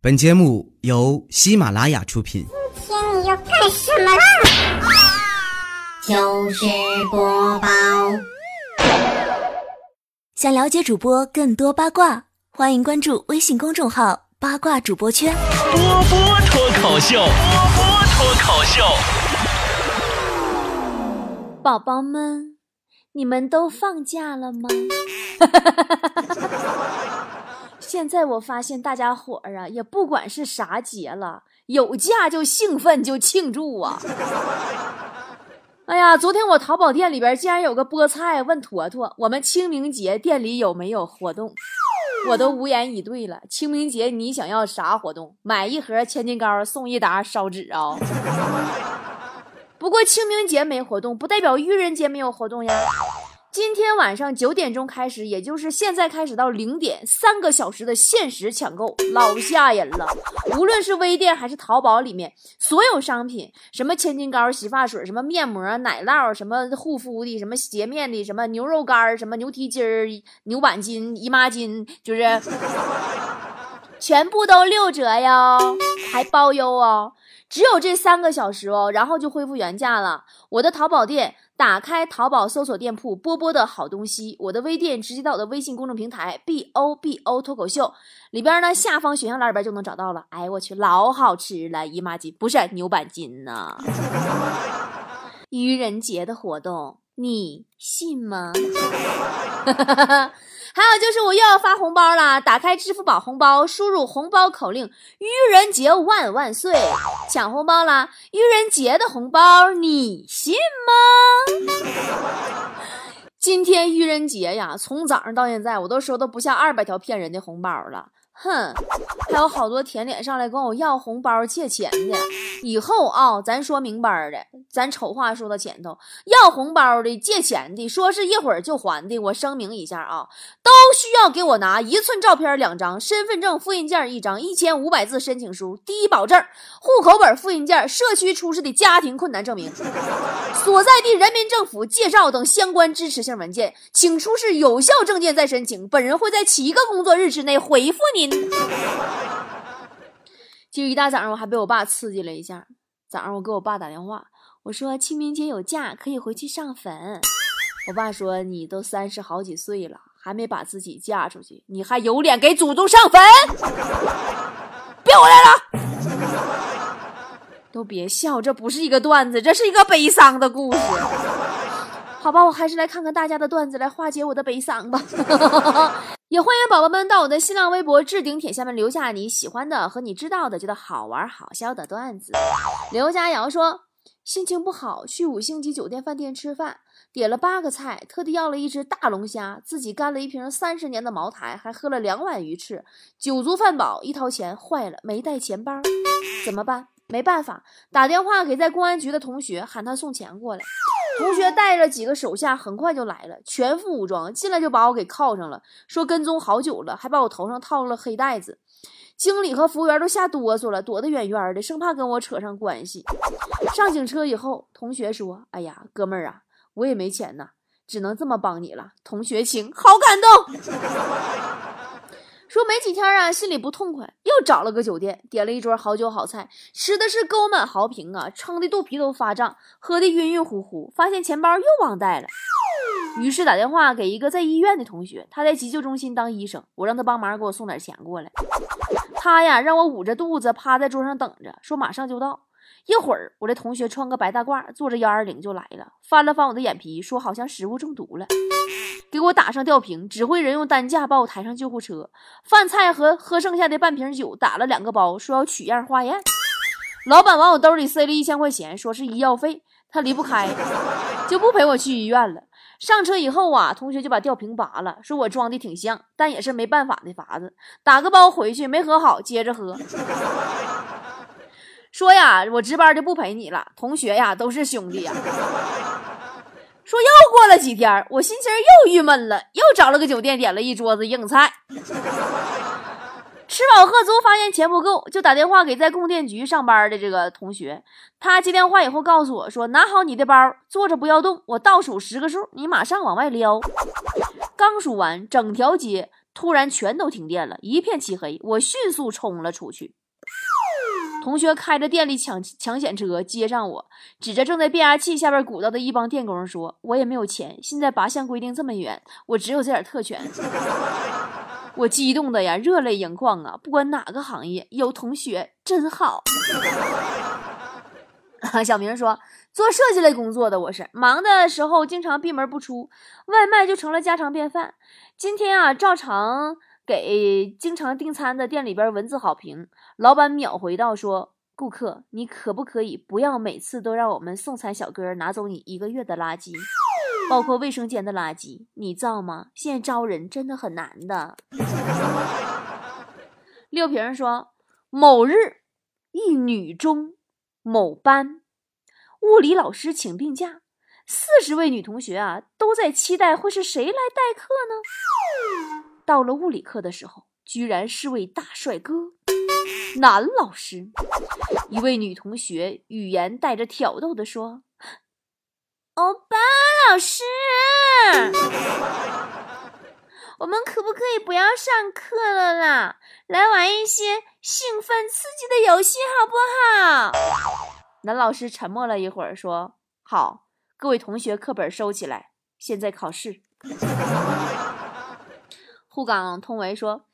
本节目由喜马拉雅出品。今天你要干什么啦？就是播报。想了解主播更多八卦，欢迎关注微信公众号“八卦主播圈”。波波脱口秀，波波脱口秀。宝宝们，你们都放假了吗？现在我发现大家伙儿啊，也不管是啥节了，有假就兴奋就庆祝啊！哎呀，昨天我淘宝店里边竟然有个菠菜问坨坨，我们清明节店里有没有活动？我都无言以对了。清明节你想要啥活动？买一盒千金糕送一沓烧纸啊！不过清明节没活动，不代表愚人节没有活动呀。今天晚上九点钟开始，也就是现在开始到零点，三个小时的限时抢购，老吓人了。无论是微店还是淘宝里面，所有商品，什么千金膏、洗发水，什么面膜、奶酪，什么护肤的，什么洁面的，什么牛肉干，什么牛蹄筋、牛板筋、姨妈巾，就是 全部都六折哟，还包邮哦。只有这三个小时哦，然后就恢复原价了。我的淘宝店，打开淘宝搜索店铺“波波的好东西”，我的微店直接到我的微信公众平台 “b o b o 脱口秀”里边呢，下方选项栏里边就能找到了。哎，我去，老好吃了！姨妈巾不是牛板筋呐。愚人节的活动，你信吗？还有就是我又要发红包了！打开支付宝红包，输入红包口令“愚人节万万岁”，抢红包啦！愚人节的红包你信吗？今天愚人节呀，从早上到现在，我都收到不下二百条骗人的红包了。哼，有好多甜脸上来跟我要红包借钱的。以后啊，咱说明白的，咱丑话说到前头，要红包的、借钱的，说是一会儿就还的，我声明一下啊，都需要给我拿一寸照片两张，身份证复印件一张，一千五百字申请书、低保证、户口本复印件、社区出示的家庭困难证明、所在地人民政府介绍等相关支持性文件，请出示有效证件再申请。本人会在七个工作日之内回复您。今儿一大早上，我还被我爸刺激了一下。早上我给我爸打电话，我说清明节有假，可以回去上坟。我爸说：“你都三十好几岁了，还没把自己嫁出去，你还有脸给祖宗上坟？别回来了！都别笑，这不是一个段子，这是一个悲伤的故事。好吧，我还是来看看大家的段子，来化解我的悲伤吧。”也欢迎宝宝们到我的新浪微博置顶帖下面留下你喜欢的和你知道的觉得好玩好笑的段子。刘佳瑶说：“心情不好，去五星级酒店饭店吃饭，点了八个菜，特地要了一只大龙虾，自己干了一瓶三十年的茅台，还喝了两碗鱼翅，酒足饭饱，一掏钱坏了，没带钱包，怎么办？没办法，打电话给在公安局的同学，喊他送钱过来。”同学带着几个手下，很快就来了，全副武装，进来就把我给铐上了，说跟踪好久了，还把我头上套了黑带子。经理和服务员都吓哆嗦了，躲得远远的，生怕跟我扯上关系。上警车以后，同学说：“哎呀，哥们儿啊，我也没钱呐，只能这么帮你了。”同学情，好感动。说没几天啊，心里不痛快，又找了个酒店，点了一桌好酒好菜，吃的是沟满壕平啊，撑的肚皮都发胀，喝的晕晕乎乎，发现钱包又忘带了，于是打电话给一个在医院的同学，他在急救中心当医生，我让他帮忙给我送点钱过来。他呀让我捂着肚子趴在桌上等着，说马上就到。一会儿，我这同学穿个白大褂，坐着幺二零就来了，翻了翻我的眼皮，说好像食物中毒了，给我打上吊瓶，指挥人用担架把我抬上救护车。饭菜和喝剩下的半瓶酒打了两个包，说要取样化验。老板往我兜里塞了一千块钱，说是医药费，他离不开，就不陪我去医院了。上车以后啊，同学就把吊瓶拔了，说我装的挺像，但也是没办法的法子，打个包回去，没喝好，接着喝。说呀，我值班就不陪你了。同学呀，都是兄弟呀。说又过了几天，我心情又郁闷了，又找了个酒店，点了一桌子硬菜。吃饱喝足，发现钱不够，就打电话给在供电局上班的这个同学。他接电话以后告诉我说：“拿好你的包，坐着不要动，我倒数十个数，你马上往外撩。”刚数完，整条街。突然全都停电了，一片漆黑。我迅速冲了出去。同学开着电力抢抢险车接上我，指着正在变压器下边鼓捣的一帮电工说：“我也没有钱，现在拔项规定这么严，我只有这点特权。”我激动的呀，热泪盈眶啊！不管哪个行业，有同学真好。小明说：“做设计类工作的我是忙的时候经常闭门不出，外卖就成了家常便饭。今天啊，照常给经常订餐的店里边文字好评，老板秒回道说：‘顾客，你可不可以不要每次都让我们送餐小哥拿走你一个月的垃圾，包括卫生间的垃圾？你造吗？现在招人真的很难的。’”六平说：“某日，一女中。”某班物理老师请病假，四十位女同学啊都在期待会是谁来代课呢？到了物理课的时候，居然是位大帅哥，男老师。一位女同学语言带着挑逗的说：“欧巴老师，我们可不可以不要上课了啦？来玩一些兴奋刺激的游戏，好不好？”男老师沉默了一会儿，说：“好，各位同学，课本收起来，现在考试。”沪港通为说：“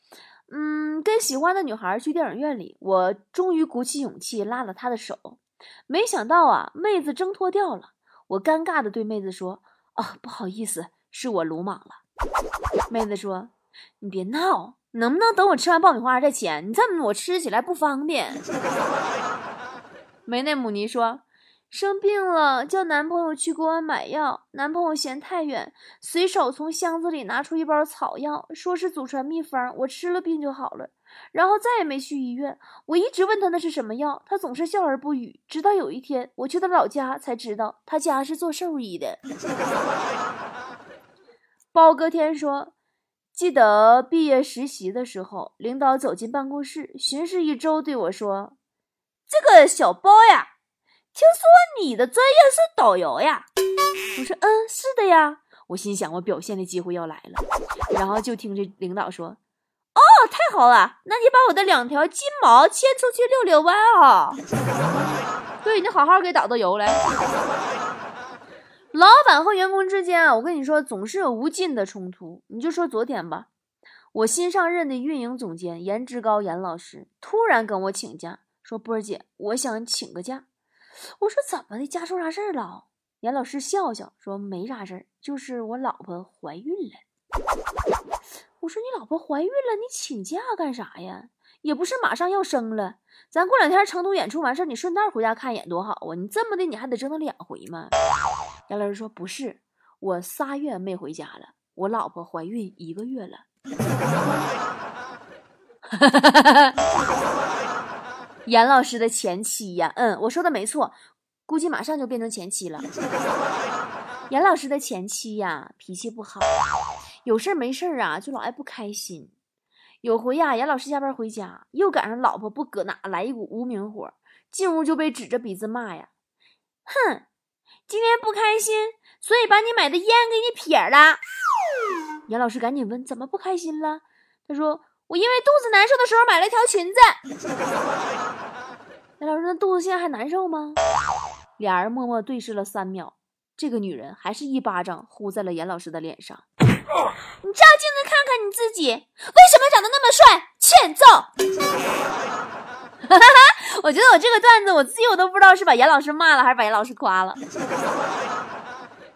嗯，跟喜欢的女孩去电影院里，我终于鼓起勇气拉了她的手，没想到啊，妹子挣脱掉了。我尴尬的对妹子说：‘啊，不好意思，是我鲁莽了。’妹子说：‘你别闹，能不能等我吃完爆米花再签？你这么我吃起来不方便。’” 梅内姆尼说：“生病了，叫男朋友去给我买药。男朋友嫌太远，随手从箱子里拿出一包草药，说是祖传秘方，我吃了病就好了。然后再也没去医院。我一直问他那是什么药，他总是笑而不语。直到有一天，我去他老家才知道，他家是做兽医的。”包哥天说：“记得毕业实习的时候，领导走进办公室，巡视一周，对我说。”这个小包呀，听说你的专业是导游呀？我说，嗯，是的呀。我心想，我表现的机会要来了。然后就听这领导说，哦，太好了，那你把我的两条金毛牵出去遛遛弯啊。对你好好给导导游来。老板和员工之间啊，我跟你说，总是有无尽的冲突。你就说昨天吧，我新上任的运营总监颜值高颜老师突然跟我请假。说波儿姐，我想请个假。我说怎么的，家出啥事儿了？严老师笑笑说没啥事儿，就是我老婆怀孕了。我说你老婆怀孕了，你请假干啥呀？也不是马上要生了，咱过两天成都演出完事儿，你顺道回家看一眼多好啊！你这么的，你还得折腾两回吗？严老师说不是，我仨月没回家了，我老婆怀孕一个月了。严老师的前妻呀，嗯，我说的没错，估计马上就变成前妻了。严老师的前妻呀，脾气不好，有事没事啊，就老爱不开心。有回呀，严老师下班回家，又赶上老婆不搁哪来一股无名火，进屋就被指着鼻子骂呀：“哼，今天不开心，所以把你买的烟给你撇了。”严老师赶紧问：“怎么不开心了？”他说。我因为肚子难受的时候买了条裙子。严老师，那肚子现在还难受吗？俩人默默对视了三秒，这个女人还是一巴掌呼在了严老师的脸上。你照镜子看看你自己，为什么长得那么帅？欠揍！哈哈哈，我觉得我这个段子我自己我都不知道是把严老师骂了还是把严老师夸了。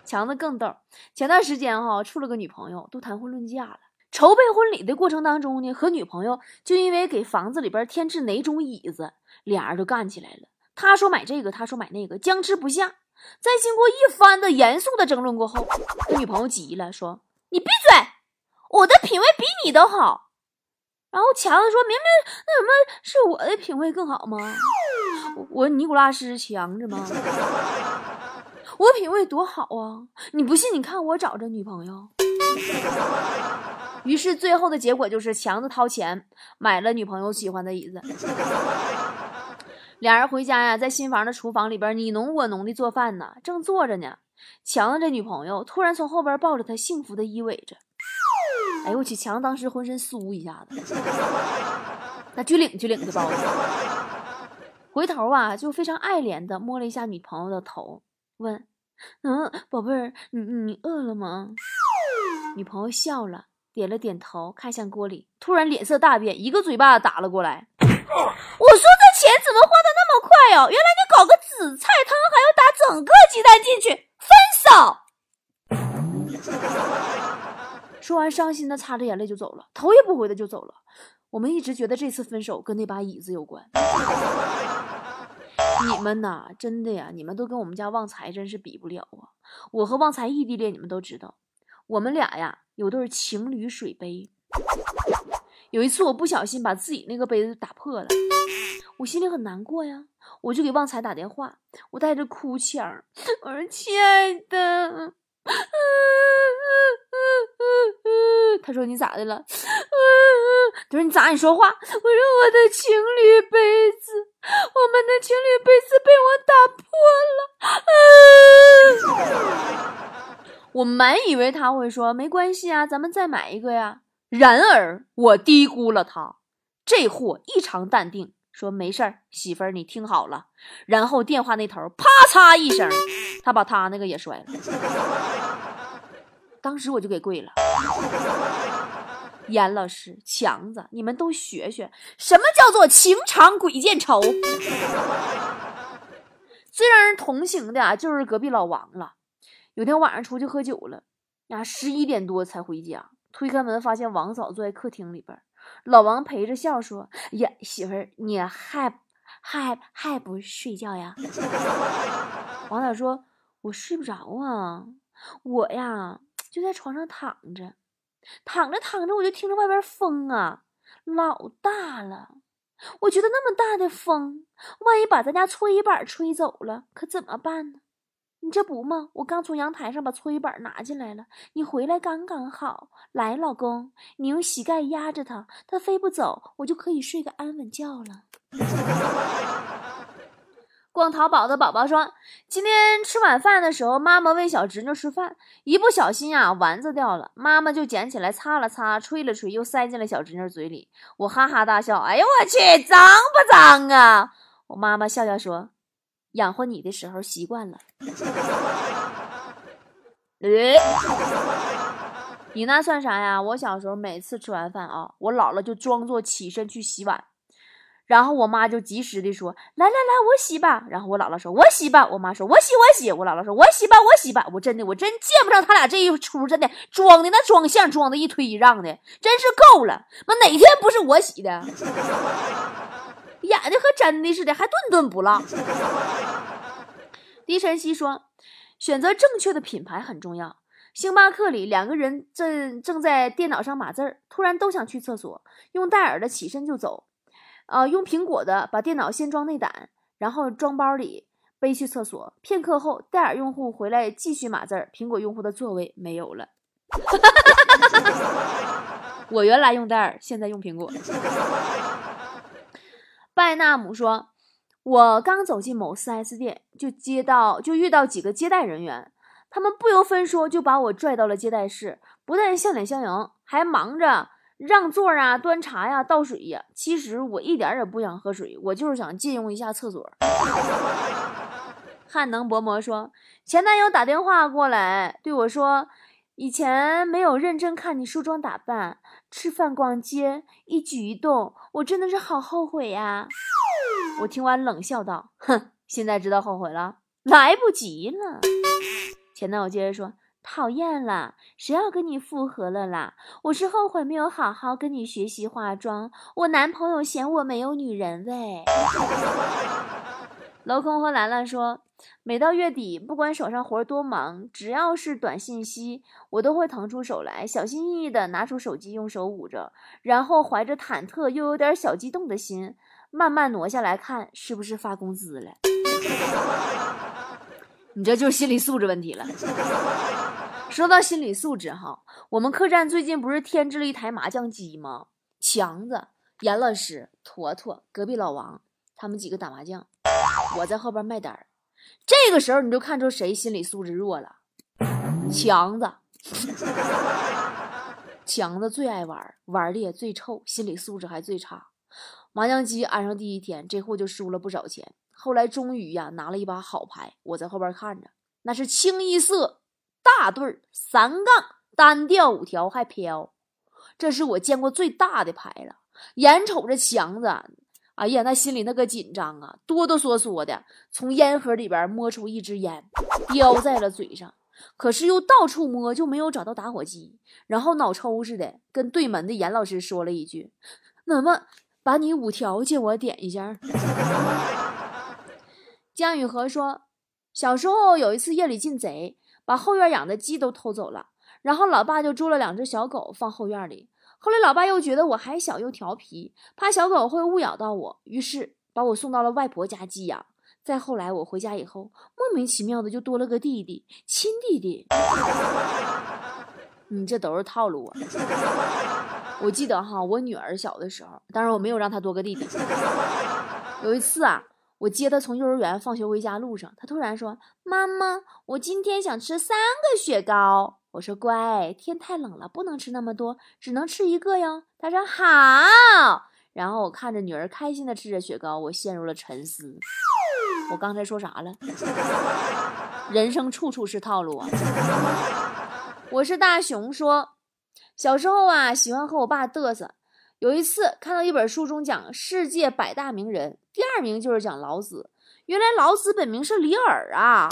强子更逗，前段时间哈处了个女朋友，都谈婚论嫁了。筹备婚礼的过程当中呢，和女朋友就因为给房子里边添置哪种椅子，俩人就干起来了。他说买这个，他说买那个，僵持不下。在经过一番的严肃的争论过后，女朋友急了，说：“你闭嘴，我的品味比你都好。”然后强子说明明那什么是我的品味更好吗？我尼古拉斯强着吗？我品味多好啊！你不信，你看我找着女朋友。于是最后的结果就是强子掏钱买了女朋友喜欢的椅子。俩人回家呀，在新房的厨房里边你侬我侬的做饭呢，正做着呢，强子这女朋友突然从后边抱着他幸福的依偎着。哎呦我去，强子当时浑身酥一下子，那撅领撅领的包子。回头啊，就非常爱怜的摸了一下女朋友的头，问：“嗯，宝贝儿，你你饿了吗？”女朋友笑了，点了点头，看向锅里，突然脸色大变，一个嘴巴打了过来。我说这钱怎么花的那么快哟？原来你搞个紫菜汤还要打整个鸡蛋进去，分手。说完，伤心的擦着眼泪就走了，头也不回的就走了。我们一直觉得这次分手跟那把椅子有关。你们呐，真的呀，你们都跟我们家旺财真是比不了啊！我和旺财异地恋，你们都知道，我们俩呀有对情侣水杯。有一次我不小心把自己那个杯子打破了，我心里很难过呀，我就给旺财打电话，我带着哭腔，我说：“亲爱的。” 他说：“你咋的了？”他说：“你咋？你说话。”我说：“我的情侣杯子，我们的情侣杯子被我打破了。”我满以为他会说：“没关系啊，咱们再买一个呀。”然而我低估了他，这货异常淡定，说：“没事儿，媳妇儿，你听好了。”然后电话那头啪嚓一声，他把他那个也摔了。当时我就给跪了。严老师、强子，你们都学学什么叫做情长鬼见愁。最让人同情的啊，就是隔壁老王了。有天晚上出去喝酒了，呀，十一点多才回家。推开门，发现王嫂坐在客厅里边。老王陪着笑说：“呀，媳妇儿，你还还还不睡觉呀？” 王嫂说：“我睡不着啊，我呀就在床上躺着，躺着躺着，我就听着外边风啊老大了。我觉得那么大的风，万一把咱家搓衣板吹走了，可怎么办呢？”你这不吗？我刚从阳台上把搓衣板拿进来了，你回来刚刚好。来，老公，你用膝盖压着它，它飞不走，我就可以睡个安稳觉了。逛淘宝的宝宝说，今天吃晚饭的时候，妈妈喂小侄女吃饭，一不小心啊，丸子掉了，妈妈就捡起来擦了擦，吹了吹，又塞进了小侄女嘴里。我哈哈大笑，哎呦我去，脏不脏啊？我妈妈笑笑说。养活你的时候习惯了，呃，你那算啥呀？我小时候每次吃完饭啊，我姥姥就装作起身去洗碗，然后我妈就及时的说：“来来来，我洗吧。”然后我姥姥说：“我洗吧。”我妈说：“我洗我洗。”我姥姥说：“我洗吧我洗吧。”我真的我真见不上他俩这一出，真的装的那装相装的一推一让的，真是够了。那哪天不是我洗的？演的和真的似的，还顿顿不落。狄晨曦说：“选择正确的品牌很重要。”星巴克里两个人正正在电脑上码字儿，突然都想去厕所。用戴尔的起身就走，呃，用苹果的把电脑先装内胆，然后装包里背去厕所。片刻后，戴尔用户回来继续码字儿，苹果用户的座位没有了。我原来用戴尔，现在用苹果。拜纳姆说：“我刚走进某 4S 店，就接到就遇到几个接待人员，他们不由分说就把我拽到了接待室，不但笑脸相迎，还忙着让座啊、端茶呀、倒水呀。其实我一点也不想喝水，我就是想借用一下厕所。”汉能薄膜说：“前男友打电话过来对我说。”以前没有认真看你梳妆打扮、吃饭、逛街，一举一动，我真的是好后悔呀！我听完冷笑道：“哼，现在知道后悔了，来不及了。”前男友接着说：“讨厌了，谁要跟你复合了啦？我是后悔没有好好跟你学习化妆，我男朋友嫌我没有女人味。”镂空和兰兰说。每到月底，不管手上活多忙，只要是短信息，我都会腾出手来，小心翼翼地拿出手机，用手捂着，然后怀着忐忑又有点小激动的心，慢慢挪下来看是不是发工资了。你这就是心理素质问题了。说到心理素质哈，我们客栈最近不是添置了一台麻将机吗？强子、严老师、坨坨、隔壁老王他们几个打麻将，我在后边卖单儿。这个时候你就看出谁心理素质弱了，强子，强子最爱玩，玩的也最臭，心理素质还最差。麻将机安上第一天，这货就输了不少钱。后来终于呀拿了一把好牌，我在后边看着，那是清一色大对儿三杠单调五条还飘，这是我见过最大的牌了。眼瞅着强子，哎呀，那心里那个紧张啊，哆哆嗦嗦的从烟盒里边摸出一支烟，叼在了嘴上。可是又到处摸，就没有找到打火机。然后脑抽似的跟对门的严老师说了一句：“那么把你五条借我点一下。”江雨禾说：“小时候有一次夜里进贼，把后院养的鸡都偷走了，然后老爸就捉了两只小狗放后院里。后来老爸又觉得我还小又调皮，怕小狗会误咬到我，于是把我送到了外婆家寄养。再后来我回家以后，莫名其妙的就多了个弟弟，亲弟弟。你这都是套路啊！我记得哈，我女儿小的时候，当然我没有让她多个弟弟。有一次啊。”我接他从幼儿园放学回家路上，他突然说：“妈妈，我今天想吃三个雪糕。”我说：“乖，天太冷了，不能吃那么多，只能吃一个哟。”他说：“好。”然后我看着女儿开心的吃着雪糕，我陷入了沉思。我刚才说啥了？人生处处是套路啊！我是大熊说，小时候啊，喜欢和我爸嘚瑟。有一次看到一本书中讲世界百大名人，第二名就是讲老子。原来老子本名是李耳啊！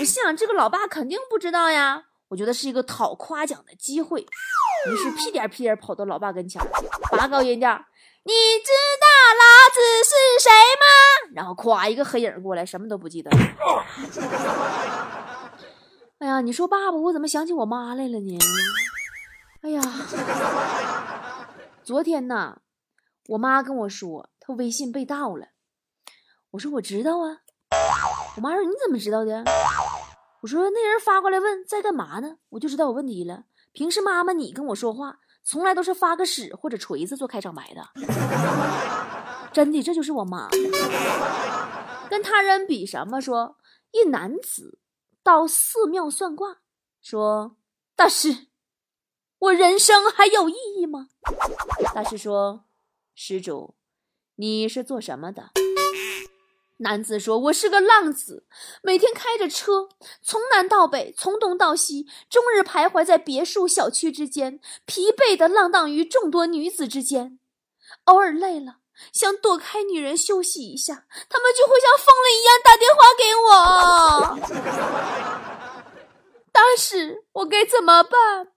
我心想这个老爸肯定不知道呀，我觉得是一个讨夸奖的机会，于是屁颠屁颠跑到老爸跟前，拔高音调：“你知道老子是谁吗？”然后咵一个黑影过来，什么都不记得。哎呀，你说爸爸，我怎么想起我妈来了呢？哎呀！昨天呢，我妈跟我说她微信被盗了。我说我知道啊。我妈说你怎么知道的？我说那人发过来问在干嘛呢，我就知道有问题了。平时妈妈你跟我说话，从来都是发个屎或者锤子做开场白的。真的，这就是我妈。跟他人比什么？说一男子到寺庙算卦，说大师。我人生还有意义吗？大师说：“施主，你是做什么的？”男子说：“我是个浪子，每天开着车，从南到北，从东到西，终日徘徊在别墅小区之间，疲惫的浪荡于众多女子之间。偶尔累了，想躲开女人休息一下，他们就会像疯了一样打电话给我。大师，我该怎么办？”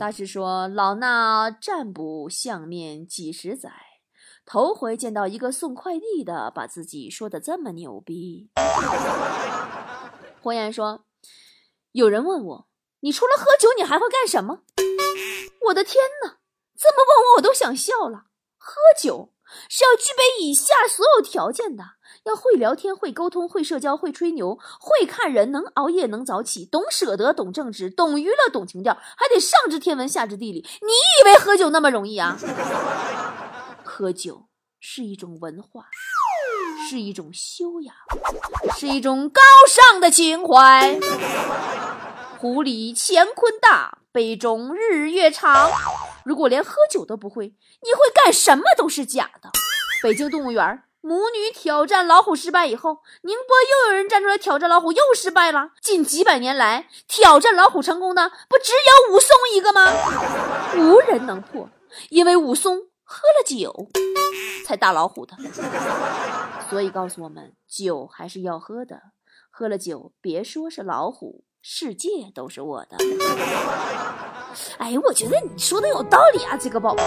大师说：“老衲占卜相面几十载，头回见到一个送快递的把自己说的这么牛逼。”红颜说：“有人问我，你除了喝酒，你还会干什么？”我的天哪，这么问我我都想笑了。喝酒是要具备以下所有条件的。要会聊天，会沟通，会社交，会吹牛，会看人，能熬夜，能早起，懂舍得，懂正直，懂娱乐，懂情调，还得上知天文，下知地理。你以为喝酒那么容易啊？喝酒是一种文化，是一种修养，是一种高尚的情怀。壶里乾坤大，杯中日月长。如果连喝酒都不会，你会干什么都是假的。北京动物园。母女挑战老虎失败以后，宁波又有人站出来挑战老虎，又失败了。近几百年来，挑战老虎成功的不只有武松一个吗？无人能破，因为武松喝了酒才打老虎的。所以告诉我们，酒还是要喝的，喝了酒别说是老虎。世界都是我的。哎，我觉得你说的有道理啊，这个宝宝。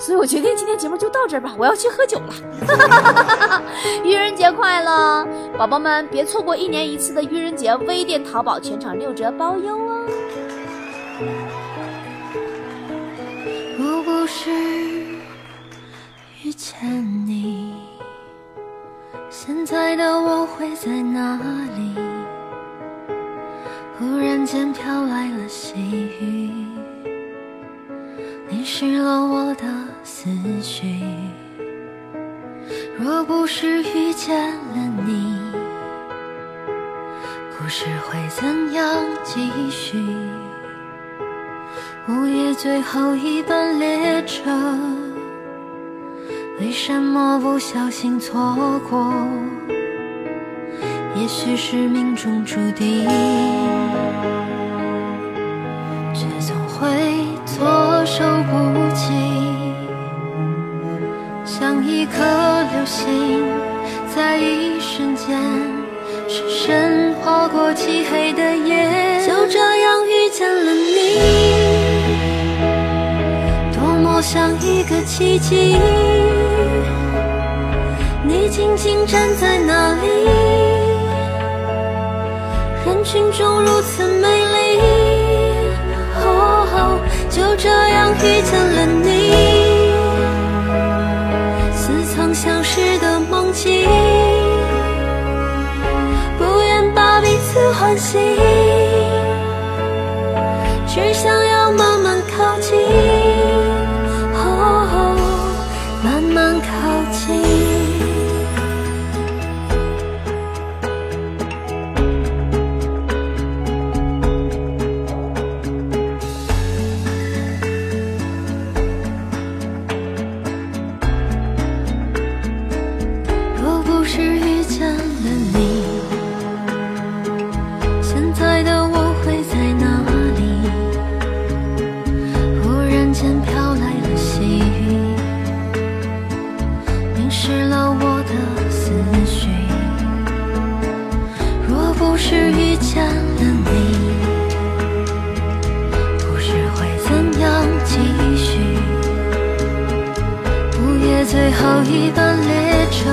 所以我决定今天节目就到这儿吧，我要去喝酒了。愚人节快乐，宝宝们别错过一年一次的愚人节微店淘宝全场六折包邮哦。若不是遇见你，现在的我会在哪里？忽然间飘来了细雨，淋湿了我的思绪。若不是遇见了你，故事会怎样继续？午夜最后一班列车，为什么不小心错过？也许是命中注定，像一颗流星，在一瞬间深深划过漆黑的夜，就这样遇见了你，多么像一个奇迹。你静静站在那里，人群中如此美丽。哦，就这样遇见了你，心只想最后一班列车，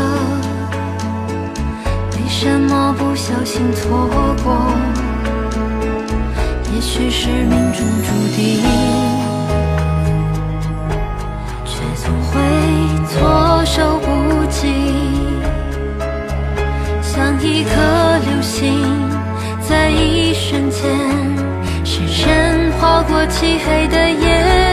为什么不小心错过？也许是命中注定，却总会措手不及，像一颗流星，在一瞬间深深划过漆黑的夜，